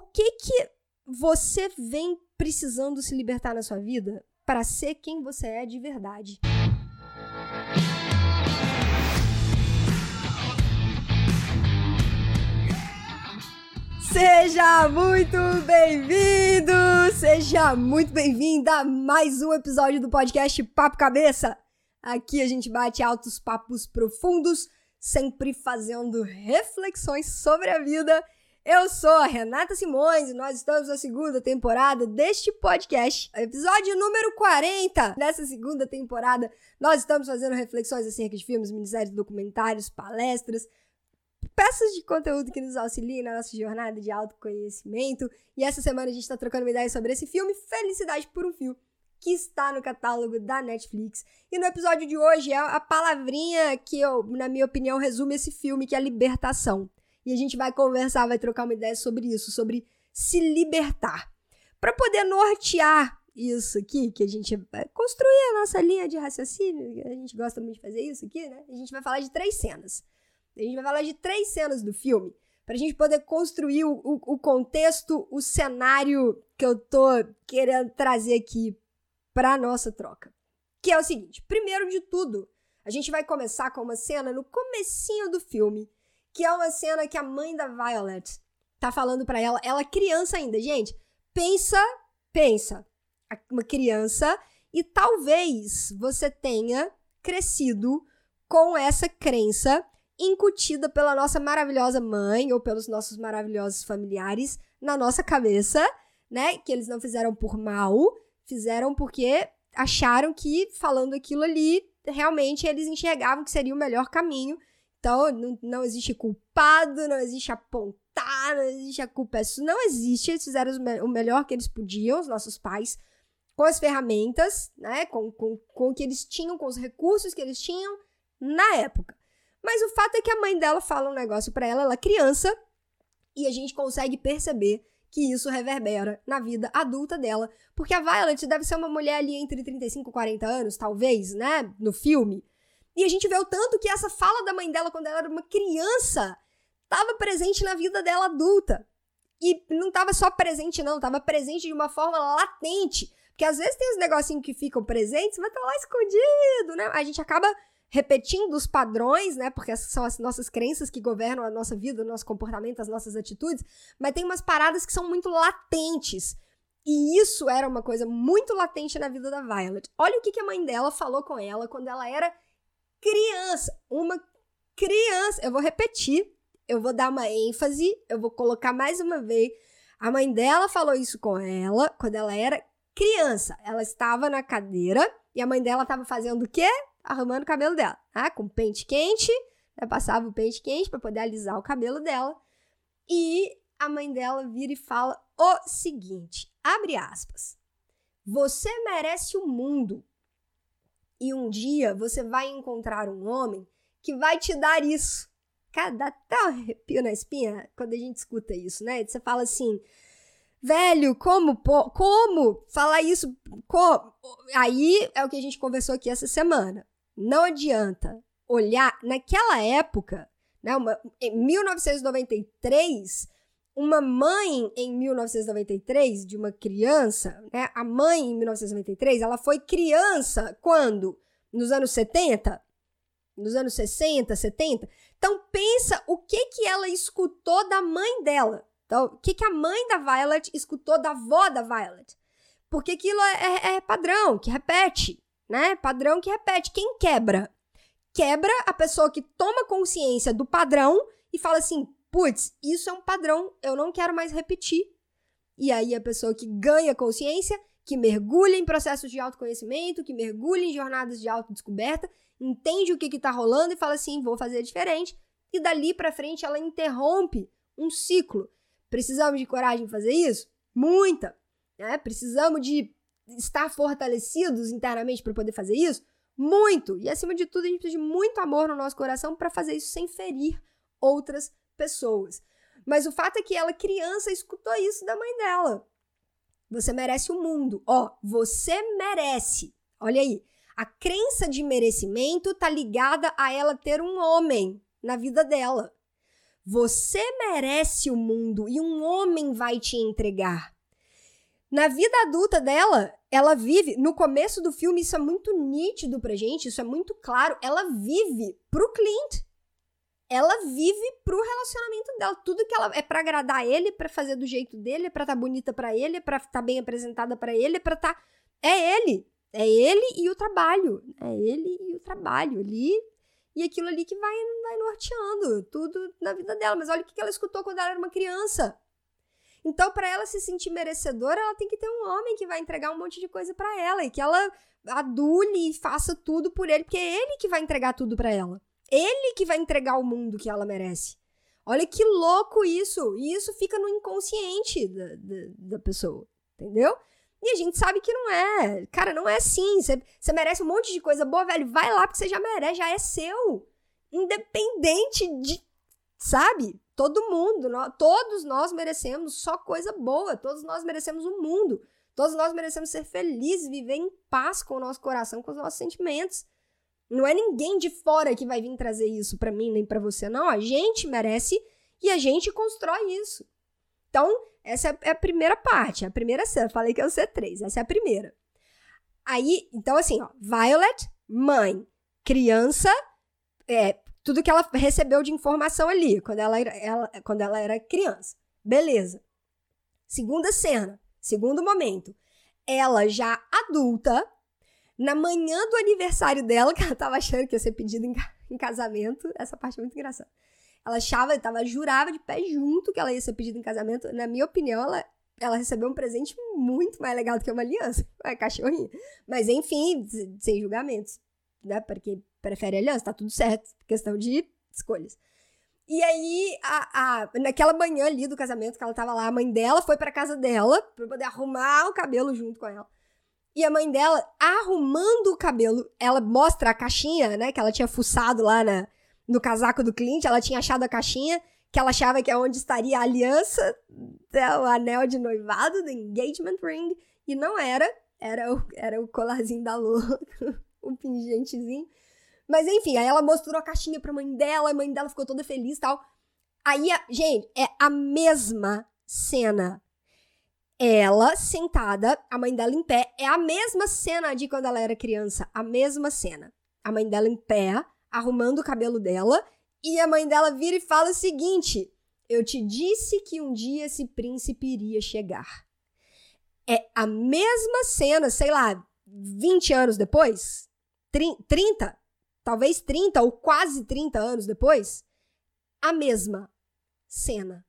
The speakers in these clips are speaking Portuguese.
o que que você vem precisando se libertar na sua vida para ser quem você é de verdade? Seja muito bem-vindo, seja muito bem-vinda a mais um episódio do podcast Papo Cabeça. Aqui a gente bate altos papos profundos, sempre fazendo reflexões sobre a vida eu sou a Renata Simões e nós estamos na segunda temporada deste podcast, episódio número 40. Nessa segunda temporada, nós estamos fazendo reflexões acerca de filmes, minisséries, documentários, palestras, peças de conteúdo que nos auxiliem na nossa jornada de autoconhecimento. E essa semana a gente está trocando uma ideia sobre esse filme, Felicidade por um Fio, que está no catálogo da Netflix. E no episódio de hoje é a palavrinha que, eu, na minha opinião, resume esse filme, que é libertação. E a gente vai conversar, vai trocar uma ideia sobre isso, sobre se libertar. Para poder nortear isso aqui, que a gente vai construir a nossa linha de raciocínio, a gente gosta muito de fazer isso aqui, né? A gente vai falar de três cenas. A gente vai falar de três cenas do filme, para a gente poder construir o, o, o contexto, o cenário que eu tô querendo trazer aqui para nossa troca. Que é o seguinte, primeiro de tudo, a gente vai começar com uma cena no comecinho do filme, que é uma cena que a mãe da Violet tá falando para ela, ela criança ainda, gente. Pensa, pensa, uma criança e talvez você tenha crescido com essa crença incutida pela nossa maravilhosa mãe ou pelos nossos maravilhosos familiares na nossa cabeça, né? Que eles não fizeram por mal, fizeram porque acharam que falando aquilo ali, realmente eles enxergavam que seria o melhor caminho então, não, não existe culpado, não existe apontar, não existe a culpa. Isso não existe. Eles fizeram o melhor que eles podiam, os nossos pais, com as ferramentas, né? Com, com, com o que eles tinham, com os recursos que eles tinham na época. Mas o fato é que a mãe dela fala um negócio para ela, ela é criança, e a gente consegue perceber que isso reverbera na vida adulta dela. Porque a Violet deve ser uma mulher ali entre 35 e 40 anos, talvez, né? No filme. E a gente vê o tanto que essa fala da mãe dela quando ela era uma criança estava presente na vida dela adulta. E não estava só presente, não, estava presente de uma forma latente. Porque às vezes tem uns negocinhos que ficam presentes, mas tá lá escondido, né? A gente acaba repetindo os padrões, né? Porque são as nossas crenças que governam a nossa vida, o nosso comportamento, as nossas atitudes. Mas tem umas paradas que são muito latentes. E isso era uma coisa muito latente na vida da Violet. Olha o que, que a mãe dela falou com ela quando ela era criança. Uma criança. Eu vou repetir, eu vou dar uma ênfase, eu vou colocar mais uma vez. A mãe dela falou isso com ela quando ela era criança. Ela estava na cadeira e a mãe dela estava fazendo o quê? Arrumando o cabelo dela. Ah, com pente quente. Né? Passava o pente quente para poder alisar o cabelo dela. E a mãe dela vira e fala o seguinte: abre aspas. Você merece o mundo. E um dia você vai encontrar um homem que vai te dar isso. Cara, dá até um arrepio na espinha quando a gente escuta isso, né? Você fala assim, velho, como, como falar isso? Como? Aí é o que a gente conversou aqui essa semana. Não adianta olhar naquela época, né? Uma, em 1993 uma mãe em 1993 de uma criança, né? A mãe em 1993, ela foi criança quando? Nos anos 70? Nos anos 60, 70? Então pensa o que que ela escutou da mãe dela. Então, o que que a mãe da Violet escutou da avó da Violet? Porque aquilo é, é, é padrão, que repete, né? Padrão que repete. Quem quebra? Quebra a pessoa que toma consciência do padrão e fala assim: putz, isso é um padrão, eu não quero mais repetir. E aí a pessoa que ganha consciência, que mergulha em processos de autoconhecimento, que mergulha em jornadas de autodescoberta, entende o que está rolando e fala assim, vou fazer diferente. E dali para frente ela interrompe um ciclo. Precisamos de coragem de fazer isso? Muita. Né? Precisamos de estar fortalecidos internamente para poder fazer isso? Muito. E acima de tudo, a gente precisa de muito amor no nosso coração para fazer isso sem ferir outras pessoas. Mas o fato é que ela, criança, escutou isso da mãe dela. Você merece o mundo. Ó, você merece. Olha aí. A crença de merecimento tá ligada a ela ter um homem na vida dela. Você merece o mundo e um homem vai te entregar. Na vida adulta dela, ela vive. No começo do filme, isso é muito nítido pra gente, isso é muito claro. Ela vive pro Clint. Ela vive pro relacionamento dela. Tudo que ela é para agradar ele, para fazer do jeito dele, é pra estar tá bonita para ele, é pra estar tá bem apresentada para ele, é pra estar. Tá... É ele. É ele e o trabalho. É ele e o trabalho ali. E aquilo ali que vai, vai norteando tudo na vida dela. Mas olha o que ela escutou quando ela era uma criança. Então, para ela se sentir merecedora, ela tem que ter um homem que vai entregar um monte de coisa para ela e que ela adule e faça tudo por ele, porque é ele que vai entregar tudo para ela. Ele que vai entregar o mundo que ela merece. Olha que louco isso! E isso fica no inconsciente da, da, da pessoa, entendeu? E a gente sabe que não é. Cara, não é assim. Você merece um monte de coisa boa, velho. Vai lá porque você já merece, já é seu. Independente de. Sabe? Todo mundo, nós, todos nós merecemos só coisa boa, todos nós merecemos o um mundo, todos nós merecemos ser felizes, viver em paz com o nosso coração, com os nossos sentimentos. Não é ninguém de fora que vai vir trazer isso para mim nem para você, não. A gente merece e a gente constrói isso. Então, essa é a primeira parte, a primeira cena. Falei que é o C3, essa é a primeira. Aí, então assim, ó, Violet, mãe, criança, é, tudo que ela recebeu de informação ali, quando ela, ela, quando ela era criança. Beleza. Segunda cena, segundo momento. Ela já adulta, na manhã do aniversário dela, que ela tava achando que ia ser pedido em, em casamento, essa parte é muito engraçada. Ela achava, tava, jurava de pé junto que ela ia ser pedida em casamento. Na minha opinião, ela, ela recebeu um presente muito mais legal do que uma aliança. É cachorrinho. Mas enfim, sem julgamentos. Né? Porque prefere aliança, tá tudo certo. Questão de escolhas. E aí, a, a, naquela manhã ali do casamento que ela tava lá, a mãe dela foi pra casa dela pra poder arrumar o cabelo junto com ela. E a mãe dela, arrumando o cabelo, ela mostra a caixinha, né? Que ela tinha fuçado lá na, no casaco do cliente, ela tinha achado a caixinha que ela achava que é onde estaria a aliança, né, o anel de noivado, do engagement ring, e não era, era o, era o colarzinho da Lua, o pingentezinho. Mas enfim, aí ela mostrou a caixinha pra mãe dela, a mãe dela ficou toda feliz e tal. Aí, gente, é a mesma cena. Ela sentada, a mãe dela em pé, é a mesma cena de quando ela era criança, a mesma cena. A mãe dela em pé, arrumando o cabelo dela, e a mãe dela vira e fala o seguinte: Eu te disse que um dia esse príncipe iria chegar. É a mesma cena, sei lá, 20 anos depois? 30? talvez 30 ou quase 30 anos depois, a mesma cena.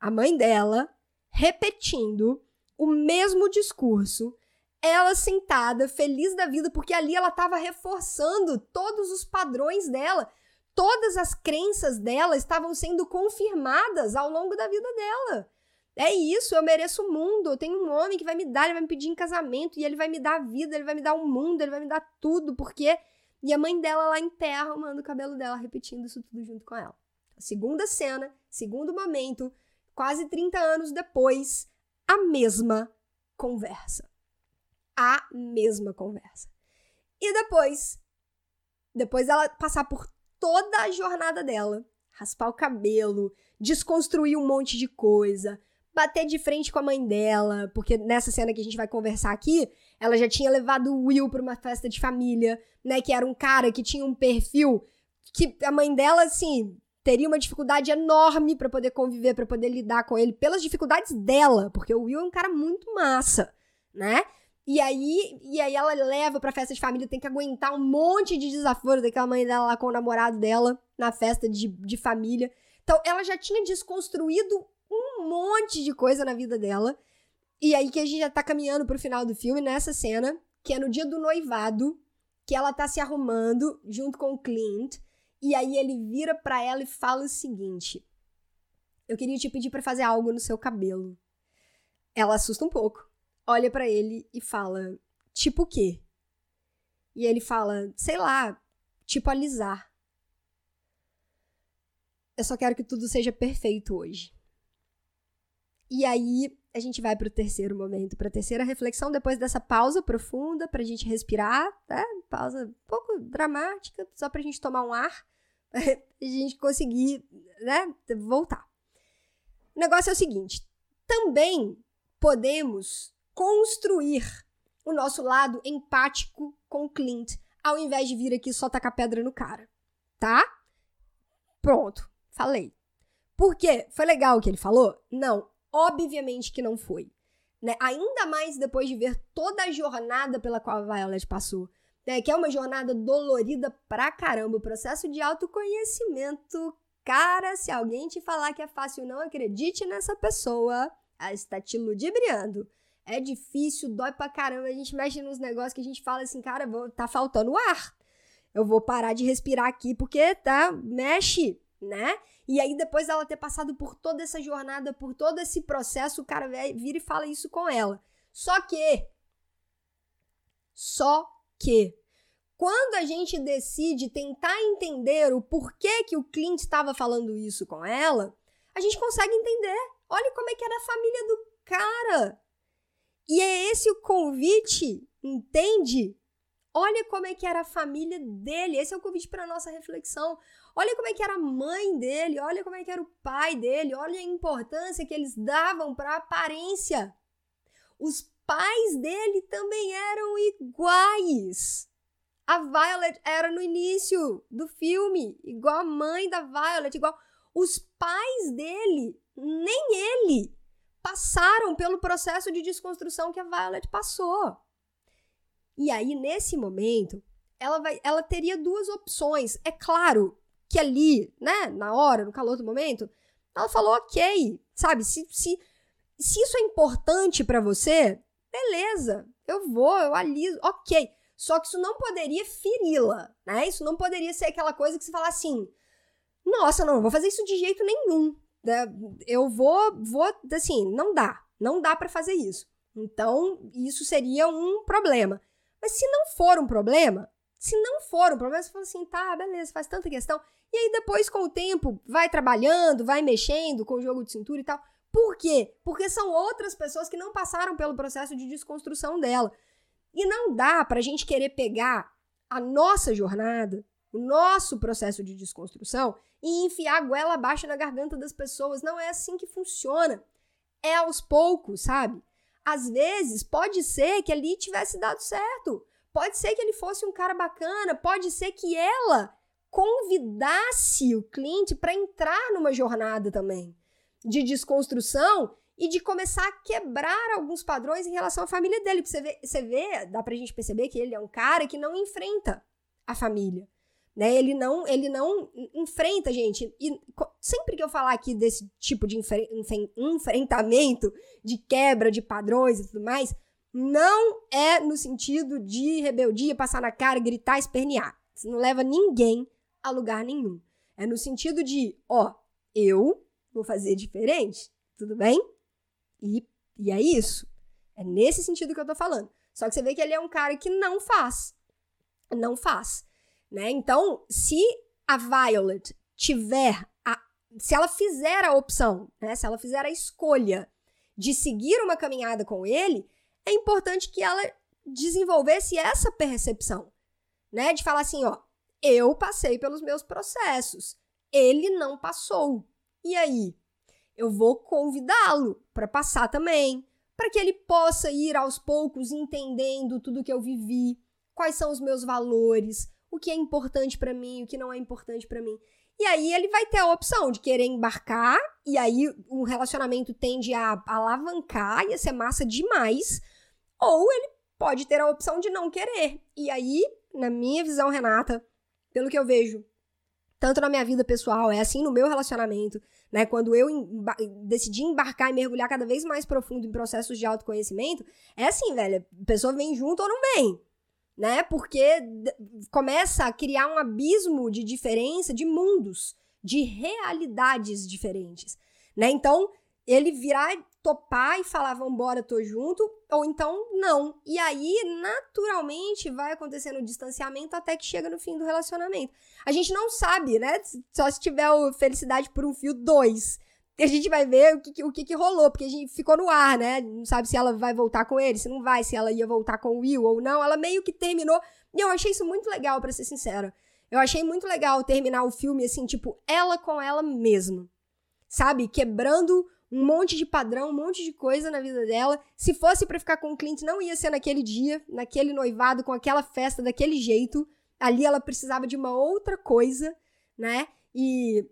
A mãe dela repetindo o mesmo discurso, ela sentada, feliz da vida, porque ali ela estava reforçando todos os padrões dela. Todas as crenças dela estavam sendo confirmadas ao longo da vida dela. É isso, eu mereço o mundo. Eu tenho um homem que vai me dar, ele vai me pedir em casamento, e ele vai me dar a vida, ele vai me dar o mundo, ele vai me dar tudo, porque e a mãe dela lá em pé arrumando o cabelo dela, repetindo isso tudo junto com ela. Segunda cena, segundo momento, quase 30 anos depois, a mesma conversa. A mesma conversa. E depois, depois ela passar por toda a jornada dela, raspar o cabelo, desconstruir um monte de coisa, bater de frente com a mãe dela, porque nessa cena que a gente vai conversar aqui, ela já tinha levado o Will para uma festa de família, né, que era um cara que tinha um perfil que a mãe dela assim teria uma dificuldade enorme para poder conviver, para poder lidar com ele pelas dificuldades dela, porque o Will é um cara muito massa, né? E aí, e aí ela leva pra festa de família, tem que aguentar um monte de desaforo daquela mãe dela lá com o namorado dela na festa de, de família. Então, ela já tinha desconstruído um monte de coisa na vida dela. E aí que a gente já tá caminhando pro final do filme, nessa cena, que é no dia do noivado, que ela tá se arrumando junto com o Clint. E aí ele vira pra ela e fala o seguinte: Eu queria te pedir para fazer algo no seu cabelo. Ela assusta um pouco, olha para ele e fala: Tipo o quê? E ele fala: Sei lá, tipo alisar. Eu só quero que tudo seja perfeito hoje. E aí a gente vai para o terceiro momento, para a terceira reflexão, depois dessa pausa profunda para a gente respirar, tá? Pausa um pouco dramática, só para a gente tomar um ar, a gente conseguir, né, voltar. O negócio é o seguinte: também podemos construir o nosso lado empático com o Clint, ao invés de vir aqui só tacar pedra no cara, tá? Pronto, falei. Por quê? Foi legal o que ele falou? Não, obviamente que não foi. Né? Ainda mais depois de ver toda a jornada pela qual a Violet passou. Né? Que é uma jornada dolorida pra caramba. O processo de autoconhecimento. Cara, se alguém te falar que é fácil, não acredite nessa pessoa. Ela está te ludibriando. É difícil, dói pra caramba. A gente mexe nos negócios que a gente fala assim, cara, vou, tá faltando ar. Eu vou parar de respirar aqui porque tá, mexe, né? E aí, depois dela ter passado por toda essa jornada, por todo esse processo, o cara vira e fala isso com ela. Só que. Só Quando a gente decide tentar entender o porquê que o Clint estava falando isso com ela, a gente consegue entender. Olha como é que era a família do cara. E é esse o convite, entende? Olha como é que era a família dele. Esse é o convite para nossa reflexão. Olha como é que era a mãe dele, olha como é que era o pai dele, olha a importância que eles davam para a aparência. Os pais dele também eram iguais. A Violet era no início do filme, igual a mãe da Violet, igual os pais dele, nem ele passaram pelo processo de desconstrução que a Violet passou. E aí nesse momento, ela vai, ela teria duas opções. É claro, que ali, né, na hora, no calor do momento, ela falou ok, sabe? Se, se, se isso é importante para você, beleza, eu vou, eu aliso, ok. Só que isso não poderia feri-la, né? Isso não poderia ser aquela coisa que você fala assim, nossa, não, não vou fazer isso de jeito nenhum. Né? Eu vou, vou, assim, não dá, não dá para fazer isso. Então, isso seria um problema. Mas se não for um problema, se não for um problema, você fala assim, tá, beleza, faz tanta questão. E aí depois, com o tempo, vai trabalhando, vai mexendo com o jogo de cintura e tal. Por quê? Porque são outras pessoas que não passaram pelo processo de desconstrução dela. E não dá pra gente querer pegar a nossa jornada, o nosso processo de desconstrução e enfiar a goela abaixo na garganta das pessoas. Não é assim que funciona. É aos poucos, sabe? Às vezes, pode ser que ali tivesse dado certo. Pode ser que ele fosse um cara bacana, pode ser que ela convidasse o cliente para entrar numa jornada também de desconstrução e de começar a quebrar alguns padrões em relação à família dele. Porque você vê, você vê, dá pra gente perceber que ele é um cara que não enfrenta a família. Né? Ele não, ele não enfrenta, gente. E sempre que eu falar aqui desse tipo de enfre enfrentamento, de quebra de padrões e tudo mais, não é no sentido de rebeldia, passar na cara, gritar, espernear. Isso não leva ninguém a lugar nenhum. É no sentido de, ó, eu vou fazer diferente, tudo bem? E, e é isso. É nesse sentido que eu tô falando. Só que você vê que ele é um cara que não faz. Não faz. Né? Então, se a Violet tiver a. Se ela fizer a opção, né? Se ela fizer a escolha de seguir uma caminhada com ele, é importante que ela desenvolvesse essa percepção, né? De falar assim, ó, eu passei pelos meus processos. Ele não passou. E aí? Eu vou convidá-lo para passar também, para que ele possa ir aos poucos entendendo tudo que eu vivi, quais são os meus valores, o que é importante para mim, o que não é importante para mim. E aí ele vai ter a opção de querer embarcar, e aí o relacionamento tende a alavancar, ia ser massa demais, ou ele pode ter a opção de não querer. E aí, na minha visão, Renata, pelo que eu vejo, tanto na minha vida pessoal, é assim no meu relacionamento, né? Quando eu emba decidi embarcar e mergulhar cada vez mais profundo em processos de autoconhecimento, é assim, velho, a pessoa vem junto ou não vem, né? Porque começa a criar um abismo de diferença de mundos, de realidades diferentes, né? Então, ele virar topar e falar, vambora, tô junto, ou então não. E aí, naturalmente, vai acontecendo o distanciamento até que chega no fim do relacionamento. A gente não sabe, né? Só se tiver o Felicidade por um Fio 2. A gente vai ver o que, o que, que rolou, porque a gente ficou no ar, né? Não sabe se ela vai voltar com ele, se não vai, se ela ia voltar com o Will ou não. Ela meio que terminou. E eu achei isso muito legal, para ser sincera. Eu achei muito legal terminar o filme assim, tipo, ela com ela mesma. Sabe? Quebrando um monte de padrão, um monte de coisa na vida dela. Se fosse para ficar com o Clint, não ia ser naquele dia, naquele noivado, com aquela festa, daquele jeito. Ali ela precisava de uma outra coisa, né? E,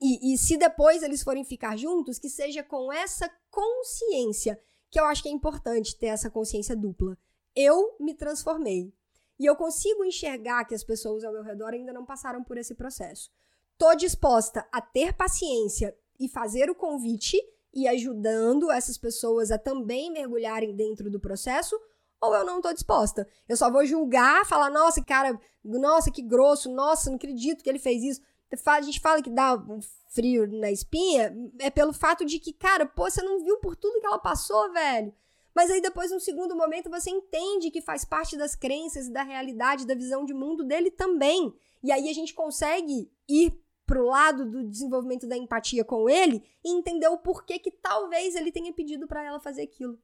e, e se depois eles forem ficar juntos, que seja com essa consciência, que eu acho que é importante ter essa consciência dupla. Eu me transformei. E eu consigo enxergar que as pessoas ao meu redor ainda não passaram por esse processo. Tô disposta a ter paciência e fazer o convite e ajudando essas pessoas a também mergulharem dentro do processo, ou eu não estou disposta. Eu só vou julgar, falar, nossa, cara, nossa, que grosso, nossa, não acredito que ele fez isso. A gente fala que dá um frio na espinha, é pelo fato de que, cara, pô, você não viu por tudo que ela passou, velho. Mas aí depois, num segundo momento, você entende que faz parte das crenças da realidade, da visão de mundo dele também. E aí a gente consegue ir pro lado do desenvolvimento da empatia com ele e entender o porquê que talvez ele tenha pedido para ela fazer aquilo,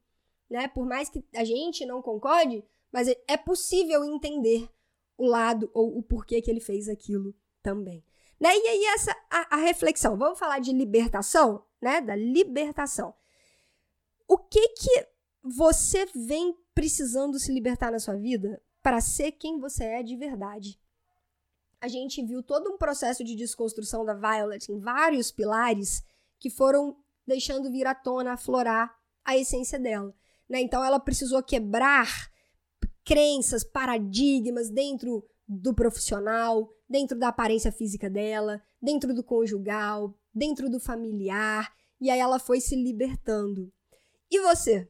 né? Por mais que a gente não concorde, mas é possível entender o lado ou o porquê que ele fez aquilo também. Né? E aí essa a, a reflexão, vamos falar de libertação, né? Da libertação. O que que você vem precisando se libertar na sua vida para ser quem você é de verdade? A gente viu todo um processo de desconstrução da Violet em vários pilares que foram deixando vir à tona, aflorar a essência dela. Né? Então ela precisou quebrar crenças, paradigmas dentro do profissional, dentro da aparência física dela, dentro do conjugal, dentro do familiar, e aí ela foi se libertando. E você?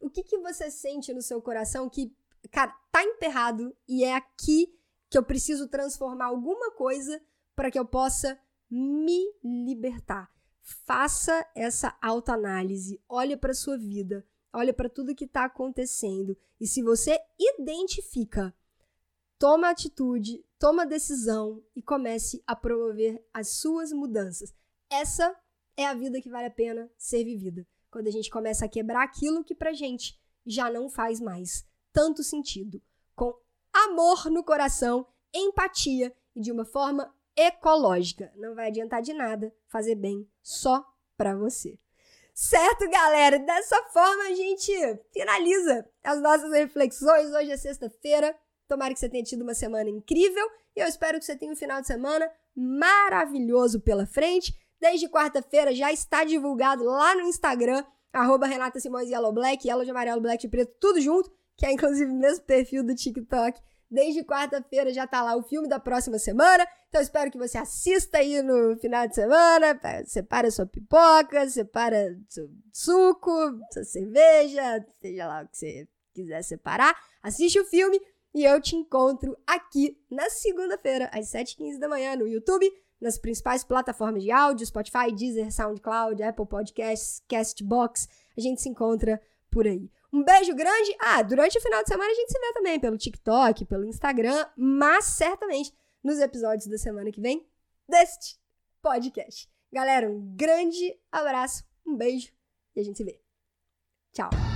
O que, que você sente no seu coração que, cara, tá emperrado e é aqui que eu preciso transformar alguma coisa para que eu possa me libertar. Faça essa autoanálise, olhe para sua vida, olhe para tudo que está acontecendo e se você identifica, toma atitude, toma decisão e comece a promover as suas mudanças. Essa é a vida que vale a pena ser vivida. Quando a gente começa a quebrar aquilo que pra gente já não faz mais tanto sentido, com amor no coração, empatia e de uma forma ecológica. Não vai adiantar de nada fazer bem só para você. Certo, galera? Dessa forma a gente finaliza as nossas reflexões. Hoje é sexta-feira. Tomara que você tenha tido uma semana incrível e eu espero que você tenha um final de semana maravilhoso pela frente. Desde quarta-feira já está divulgado lá no Instagram, arroba Renata Simões Yellow Black, Yellow de amarelo, Black de preto, tudo junto que é inclusive o mesmo perfil do TikTok. Desde quarta-feira já tá lá o filme da próxima semana. Então espero que você assista aí no final de semana. Separa sua pipoca, separa seu suco, sua cerveja, seja lá o que você quiser separar. Assiste o filme e eu te encontro aqui na segunda-feira, às 7h15 da manhã, no YouTube, nas principais plataformas de áudio, Spotify, Deezer, SoundCloud, Apple Podcasts, Castbox. A gente se encontra por aí. Um beijo grande. Ah, durante o final de semana a gente se vê também pelo TikTok, pelo Instagram, mas certamente nos episódios da semana que vem deste podcast. Galera, um grande abraço, um beijo e a gente se vê. Tchau.